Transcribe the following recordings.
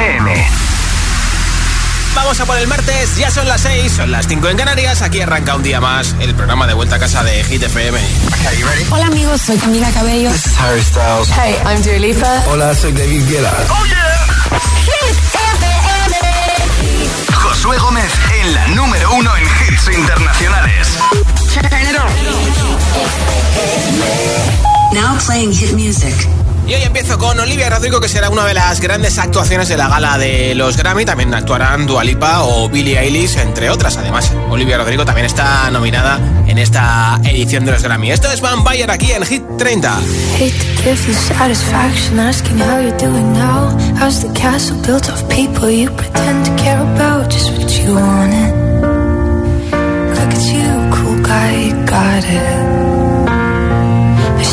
FM. Vamos a por el martes, ya son las 6, son las 5 en Canarias. Aquí arranca un día más el programa de vuelta a casa de Hit FM. Hola amigos, soy Camila Cabello. This is Harry Styles. Hey, I'm Dua Lipa. Hola, soy David Guetta. ¡Oh yeah! Hit FM. Josué Gómez en la número uno en hits internacionales. Now playing hit music. Y hoy empiezo con Olivia Rodrigo, que será una de las grandes actuaciones de la gala de los Grammy. También actuarán Dualipa o Billie Eilish, entre otras. Además, Olivia Rodrigo también está nominada en esta edición de los Grammy. Esto es Vampire aquí en Hit 30. Hate to give you satisfaction asking how you're doing now. How's the castle built of people you pretend to care about? Just what you wanted. Look at you, cool guy, you got it.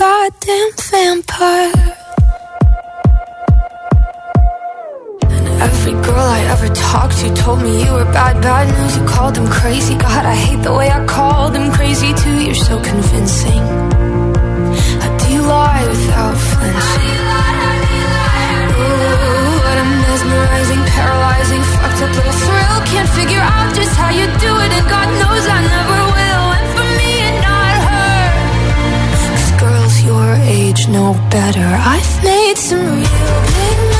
goddamn vampire. And every girl I ever talked to told me you were bad, bad news. You called them crazy. God, I hate the way I called them crazy too. You're so convincing. How do lie without flinching? Ooh, what a mesmerizing, paralyzing, fucked up little thrill. Can't figure out just how you do it, and God knows I never your age know better. I've made some real big mistakes,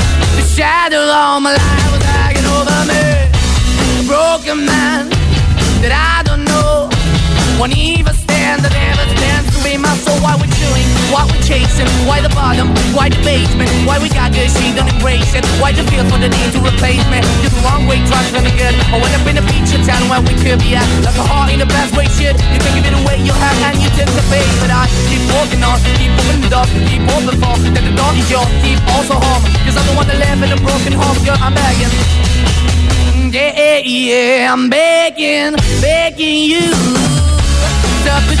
shadow all my life was hanging over me. A broken man that I don't know, won't even stand, that never stands to be my soul. Why we chewing? Why we chasing? Why the bottom? Why the basement? Why we got good, she don't embrace it? Why the feel for the need to replace me? You're the wrong way, trying to good. I went up in a feature town where we could be at. Like a heart in the best way, shit. You can give it away, you have, and you take the bait. But I keep walking on, keep moving the door, keep open for that the door is yours. Keep also home, cause I'm the one that live in a broken home, girl. I'm begging. Yeah, yeah, baby. I'm begging, begging you in the.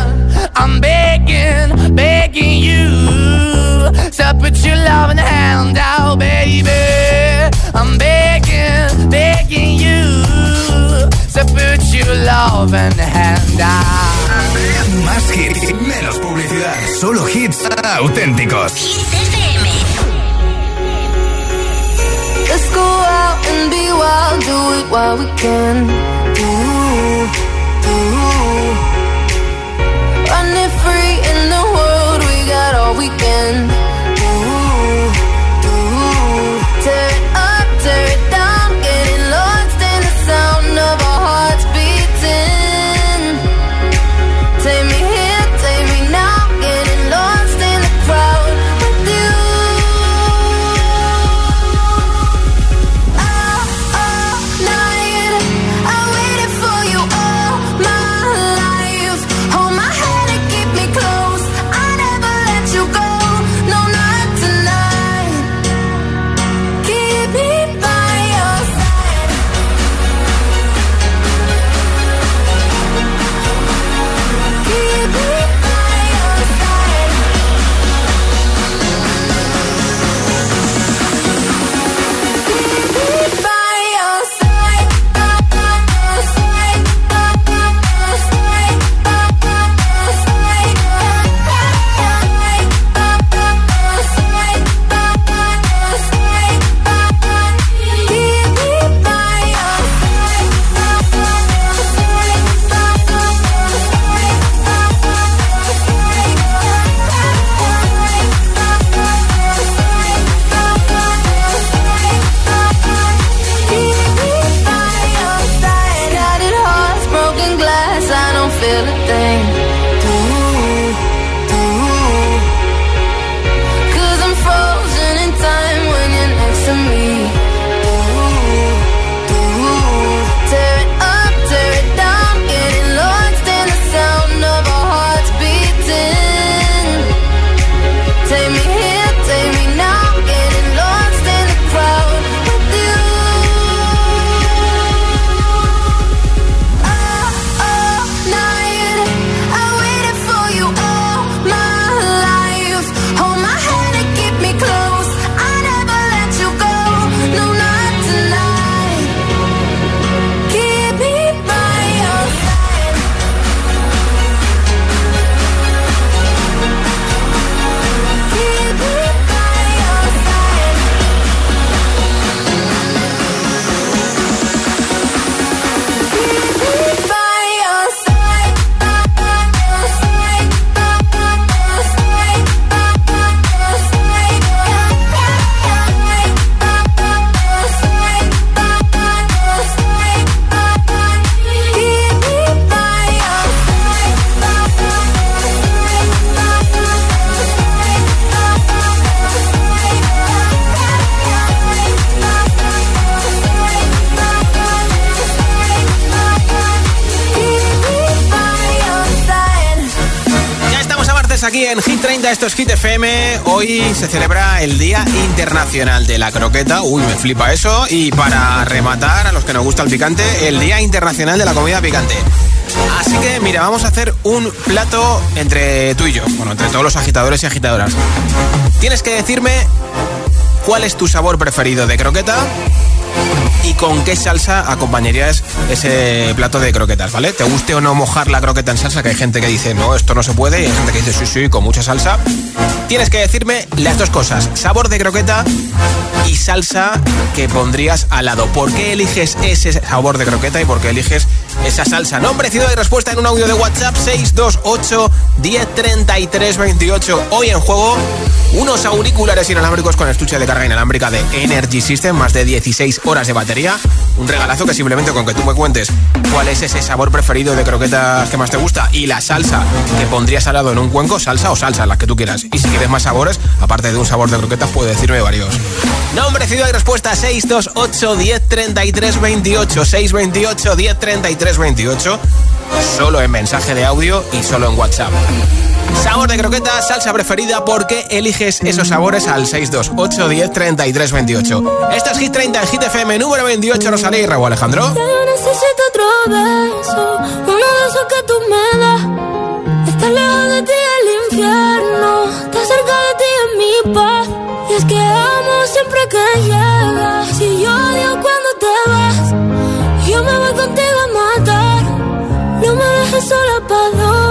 I'm begging, begging you to put your loving hand out, baby. I'm begging, begging you to put your love and hand out. Más hits, menos publicidad. Solo hits auténticos. Let's go out and be wild, do it while we can. En Hit 30, esto es Hit FM. Hoy se celebra el Día Internacional de la Croqueta. Uy, me flipa eso. Y para rematar, a los que nos gusta el picante, el Día Internacional de la Comida Picante. Así que, mira, vamos a hacer un plato entre tú y yo. Bueno, entre todos los agitadores y agitadoras. Tienes que decirme cuál es tu sabor preferido de croqueta y con qué salsa acompañarías ese plato de croquetas, ¿vale? ¿Te guste o no mojar la croqueta en salsa? Que hay gente que dice, no, esto no se puede, y hay gente que dice, sí, sí, con mucha salsa. Tienes que decirme las dos cosas, sabor de croqueta y salsa que pondrías al lado. ¿Por qué eliges ese sabor de croqueta y por qué eliges esa salsa? Nombre, ciudad y respuesta en un audio de WhatsApp 628 1033 28. Hoy en juego unos auriculares inalámbricos con estuche de carga inalámbrica de Energy System, más de 16 horas de batería. Un regalazo que simplemente con que tú me cuentes cuál es ese sabor preferido de croquetas que más te gusta y la salsa que pondrías al lado en un cuenco, salsa o salsa, las que tú quieras. Y si quieres más sabores, aparte de un sabor de croquetas, puedes decirme varios. Nombre, ciudad y respuesta 628 1033 28 628 1033 28 solo en mensaje de audio y solo en WhatsApp. Sabor de croqueta, salsa preferida, ¿por qué eliges esos sabores al 628 10 33 28? Esto es Hit 30 en Hit FM número 28, Rosalía y Raúl Alejandro. Yo necesito otro beso, uno de esos que tú me das. Está lejos de ti el infierno, está cerca de ti en mi paz. Y es que amo siempre que llegas, si yo odio cuando te vas, yo me voy contigo a matar. No me dejes sola, ¿pa'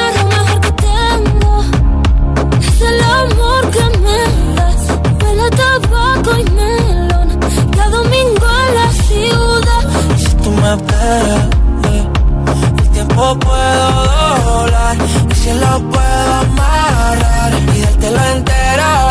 el tiempo puedo doblar, el cielo puedo amarrar y dártelo entero.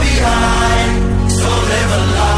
behind. So live a life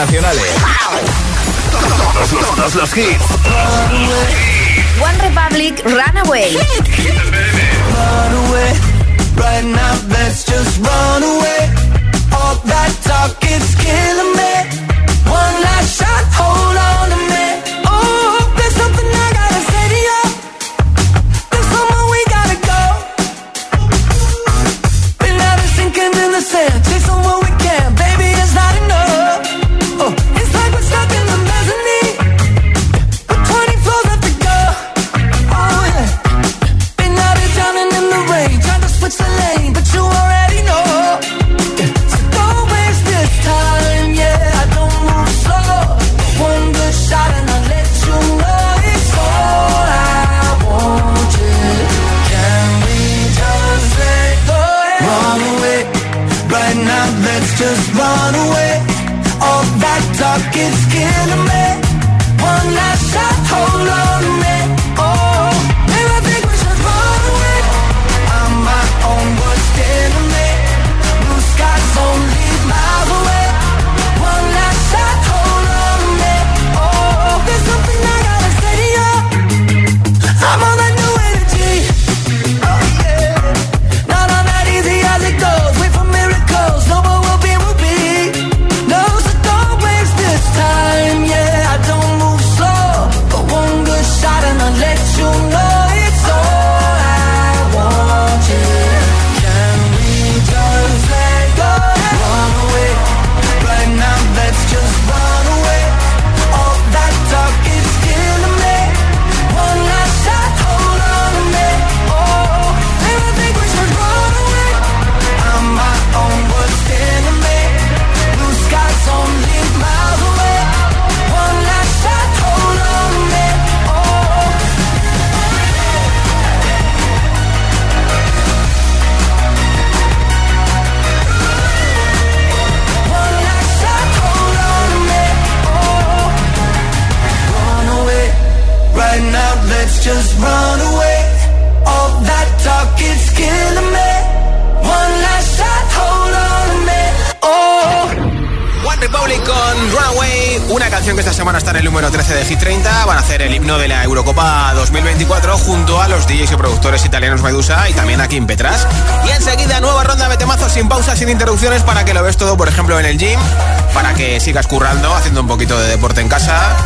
Internacionales. Todos, los- todos los hits. Una canción que esta semana está en el número 13 de Hit 30. Van a hacer el himno de la Eurocopa 2024 junto a los DJs y productores italianos Medusa y también a Kim Petras. Y enseguida, nueva ronda de temazos sin pausas, sin interrupciones para que lo ves todo, por ejemplo, en el gym, para que sigas currando, haciendo un poquito de deporte en casa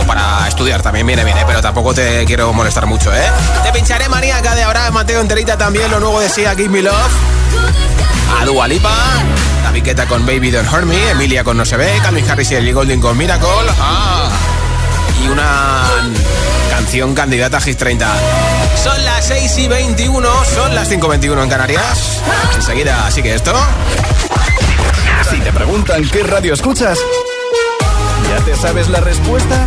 o para estudiar también viene bien, ¿eh? pero tampoco te quiero molestar mucho, ¿eh? Te pincharé maníaca de ahora, Mateo Enterita también, lo nuevo de Sia, Give Me Love. A Dua Lipa, David Guetta con Baby Don't Hurt Me, Emilia con No Se Ve, Calvin Harris y Ellie Goulding con Miracle. Ah. y una canción candidata a Hit 30. Son las 6 y 21, son las 5 y 21 en Canarias. Enseguida, así que esto. Si te preguntan qué radio escuchas, ¿ya te sabes la respuesta?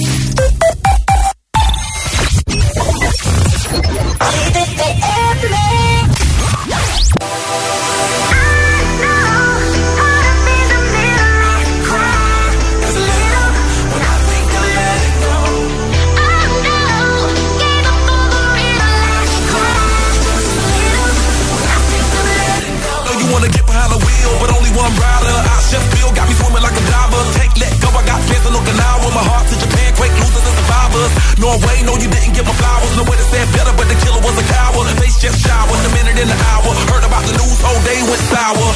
umbrella. I just feel got me swimming like a diver. Take let go, I got fans in Okinawa. My heart to Japan, quake losers and survivors. Norway, no, you didn't get my flowers. No way to say better, but the killer was a coward. Face just showered a minute in an hour. Heard about the news, whole day went sour.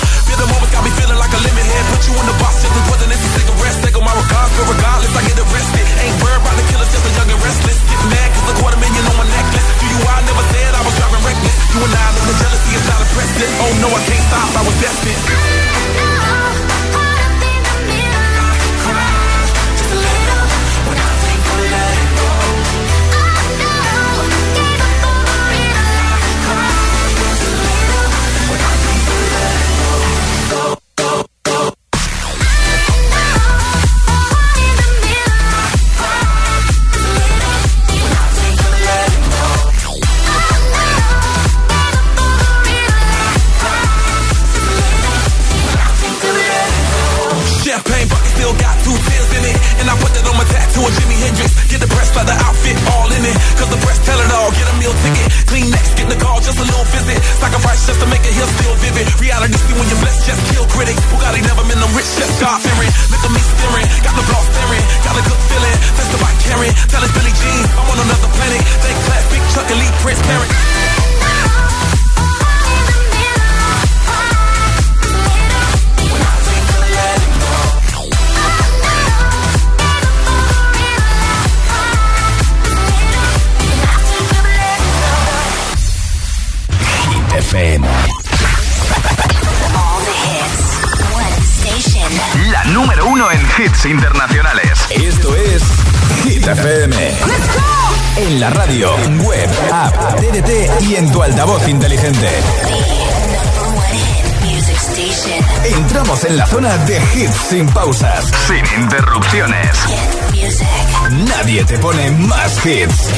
Más hits.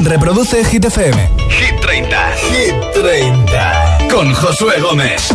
Reproduce Hit FM. Hit 30. Hit 30. Con Josué Gómez.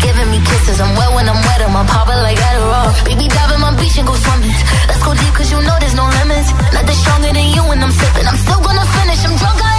giving me kisses. I'm wet when I'm wet, I'm popping like Adderall. Baby, dive in my beach and go swimming. Let's go deep, cause you know there's no limits. Nothing stronger than you when I'm sipping. I'm still gonna finish, I'm drunk. I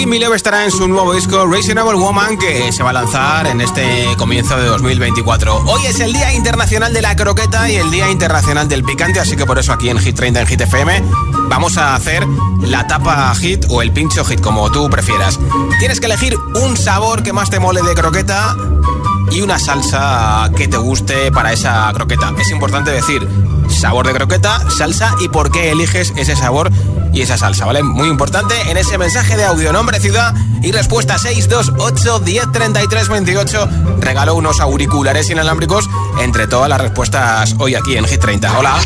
30, Sia Gimme Love estará en su nuevo disco Reasonable Woman que se va a lanzar en este comienzo de 2024. Hoy es el Día Internacional de la Croqueta y el Día Internacional del Picante, así que por eso aquí en Hit 30 en Hit FM vamos a hacer la tapa hit o el pincho hit, como tú prefieras. Tienes que elegir un sabor que más te mole de croqueta y una salsa que te guste para esa croqueta. Es importante decir sabor de croqueta, salsa y por qué eliges ese sabor y esa salsa, ¿vale? Muy importante en ese mensaje de audio, nombre, ciudad y respuesta 628 1033 28. Regalo unos auriculares inalámbricos entre todas las respuestas hoy aquí en Hit 30. Hola.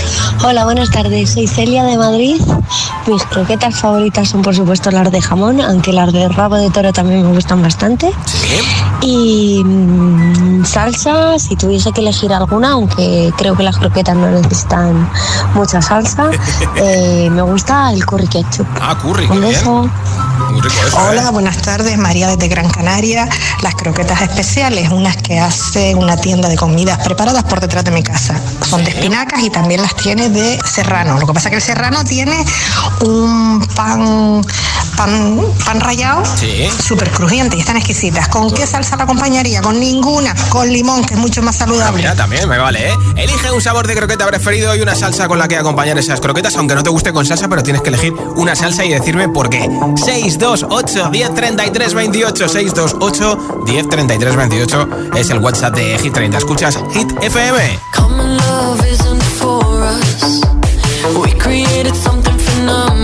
Hola, buenas tardes. Soy Celia de Madrid. Mis croquetas favoritas son por supuesto las de jamón, aunque las de rabo de toro también me gustan bastante. Sí. Y mm, salsa, si tuviese que elegir alguna, aunque creo que las croquetas no necesitan mucha salsa, eh, me gusta el curry ketchup. Ah, curry. Un qué bien. Beso. Muy rico eso, Hola, ¿eh? buenas tardes, María desde Gran Canaria. Las croquetas especiales, unas que hace una tienda de comidas preparadas por detrás de mi casa. Son de espinacas y también las tiene de serrano. Lo que pasa es que el serrano tiene un pan pan, pan rallado Sí. súper crujiente y están exquisitas. ¿Con qué salsa la acompañaría? Con ninguna, con limón, que es mucho más saludable. Mira, también me vale, ¿eh? Elige un sabor de croqueta preferido y una salsa con la que acompañar esas croquetas, aunque no te guste con salsa, pero tienes que elegir una salsa y decirme por qué. 628 1033 28 628 1033 28 es el WhatsApp de Hit 30. Escuchas Hit FM. Love isn't for us. We created something phenomenal.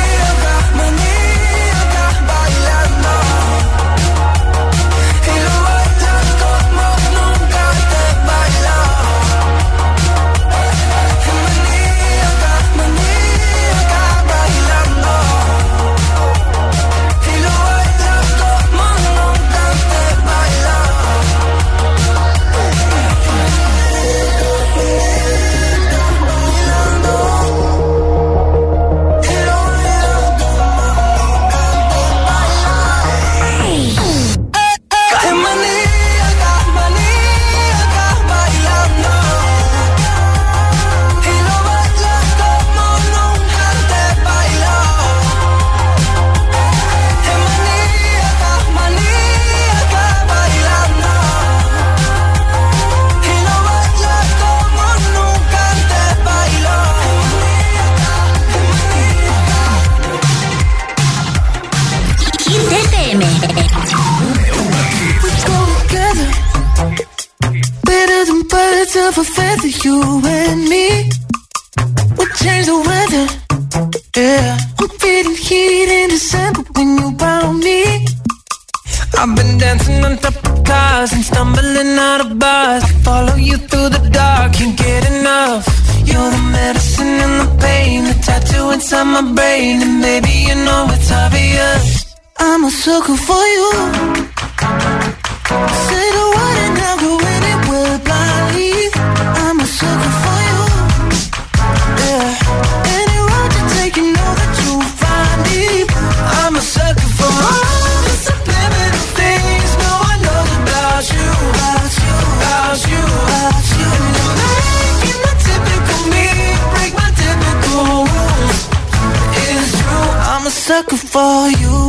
sucker for you.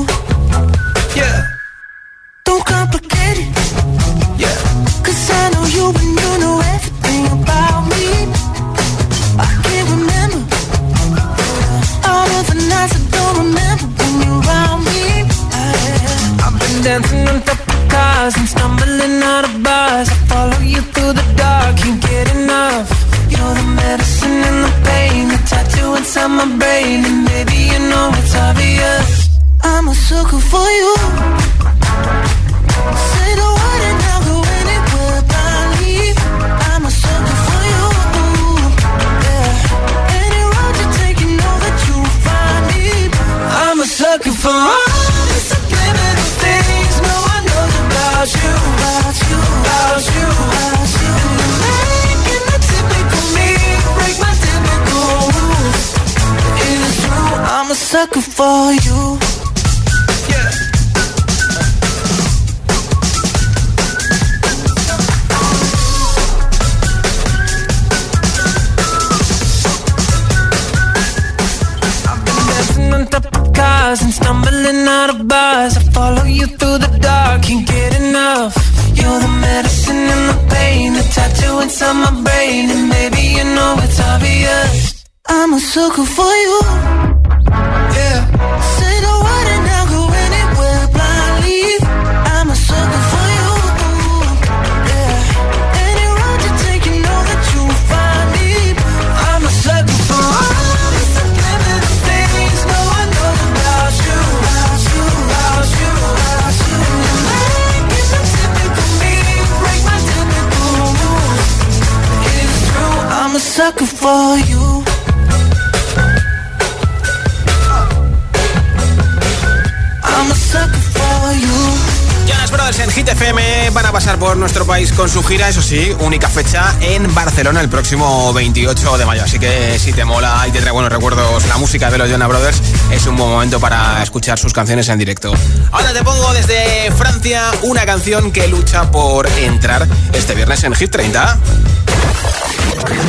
Pasar por nuestro país con su gira, eso sí, única fecha en Barcelona el próximo 28 de mayo. Así que si te mola y te trae buenos recuerdos la música de los Jonas Brothers, es un buen momento para escuchar sus canciones en directo. Ahora te pongo desde Francia una canción que lucha por entrar este viernes en Hit 30.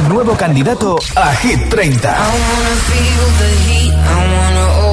Nuevo candidato a Hit 30. I wanna feel the heat, I wanna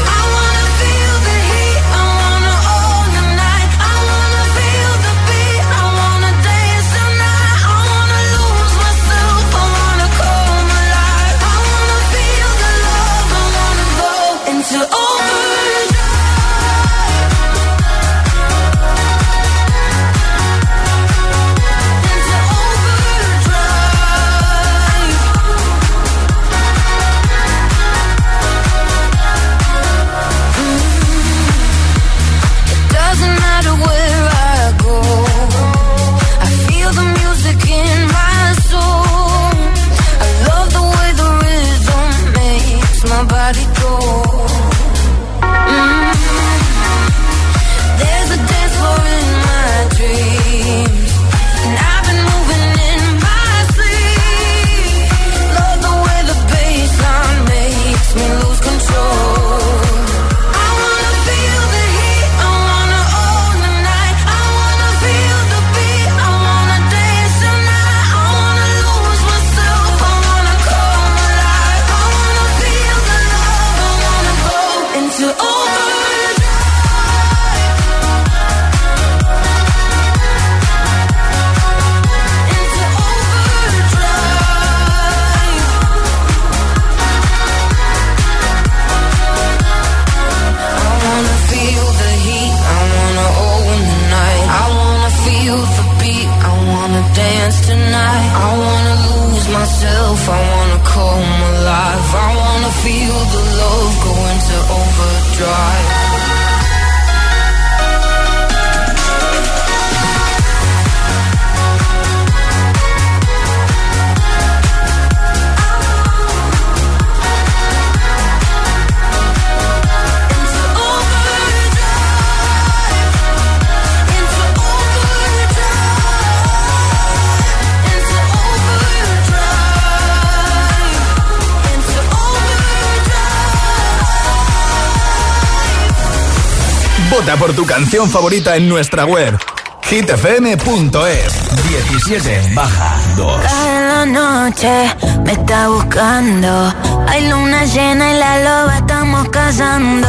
Por tu canción favorita en nuestra web hitfm.es 17 baja 2 Cae la noche, me está buscando. Hay luna llena y la loba estamos cazando.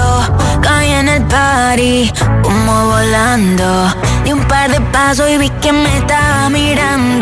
Caí en el party, como volando. Di un par de pasos y vi que me estaba mirando.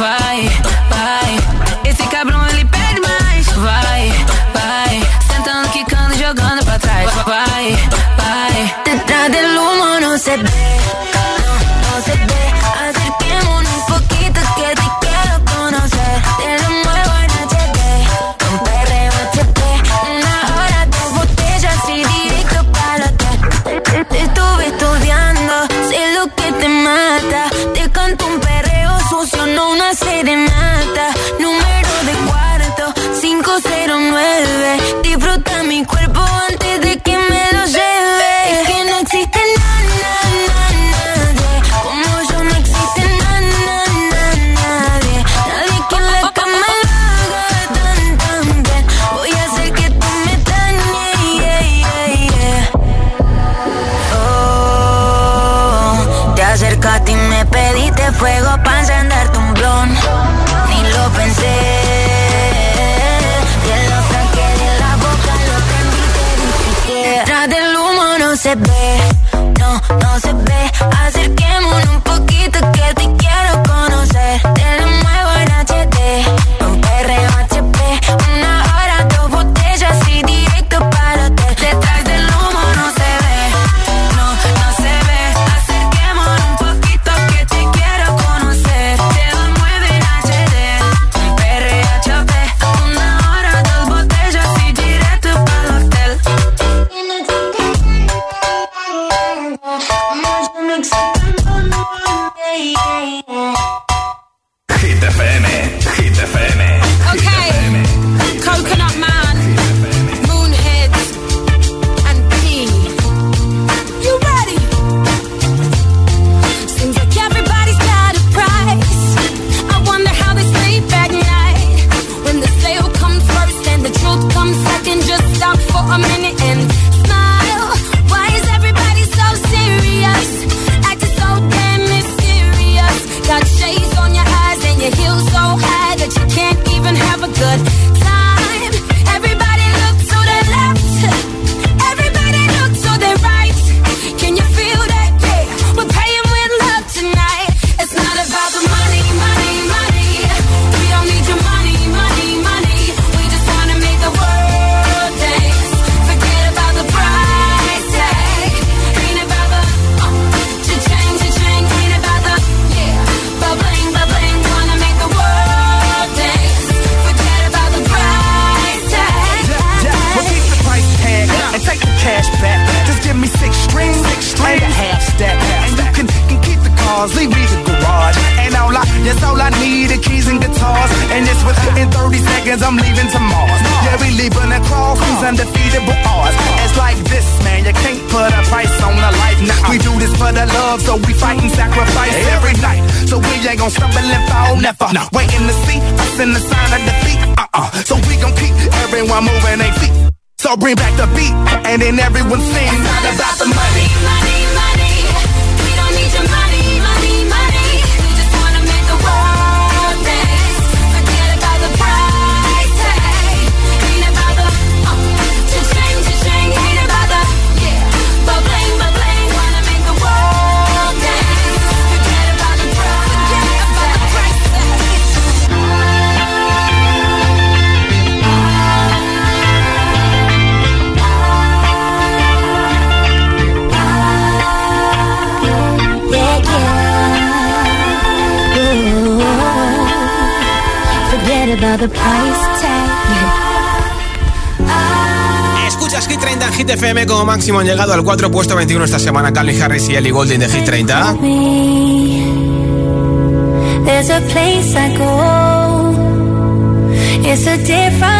vai. A ti me pediste fuego para encender tu blon. Ni lo pensé. Te lo saqué de la boca, lo prendí, que. Detrás del humo no se ve, no, no se ve. Acerqué never. No. Waiting to see us in the sign of defeat. Uh-uh. So we gon' keep everyone moving their feet. So bring back the beat, and then everyone sings. It's not about the money. money. another place tag. Escuchas Hit 30 en Hit FM como máximo han llegado al 4 puesto 21 esta semana Calvin Harris y Ellie Golding de Hit 30. There's a place I go. It's a different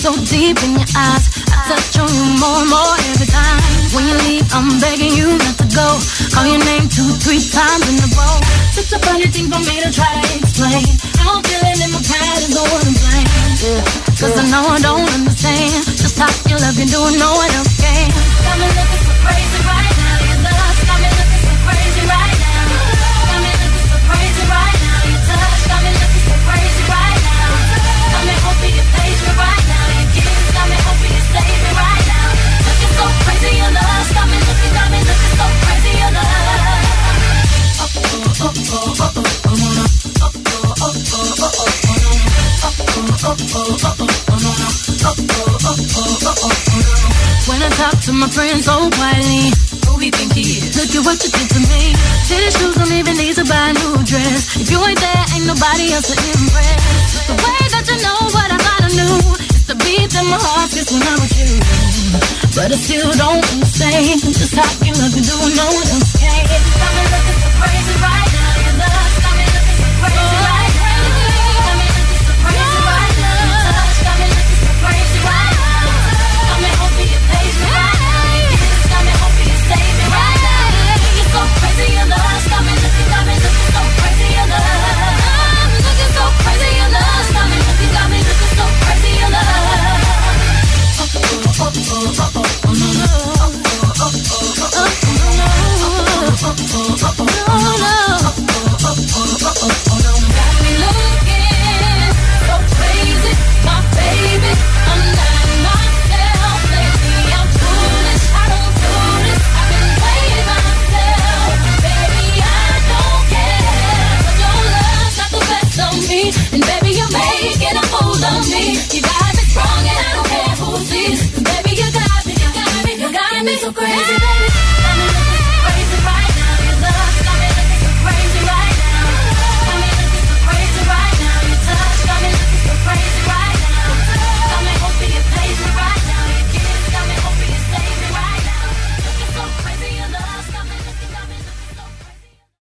so deep in your eyes. I touch on you more and more every time. When you leave, I'm begging you not to go. Call your name two, three times in a row. Such a funny thing for me to try to explain. I'm feeling in my pride is the one to blame. Yeah, Cause. I know I don't understand. Just how you love you do, no one else can. Got me looking nobody else to impress. The way that you know what I thought I knew is the beat that my heart gets when I'm with you. But I still don't understand just how you love me, do no one else can.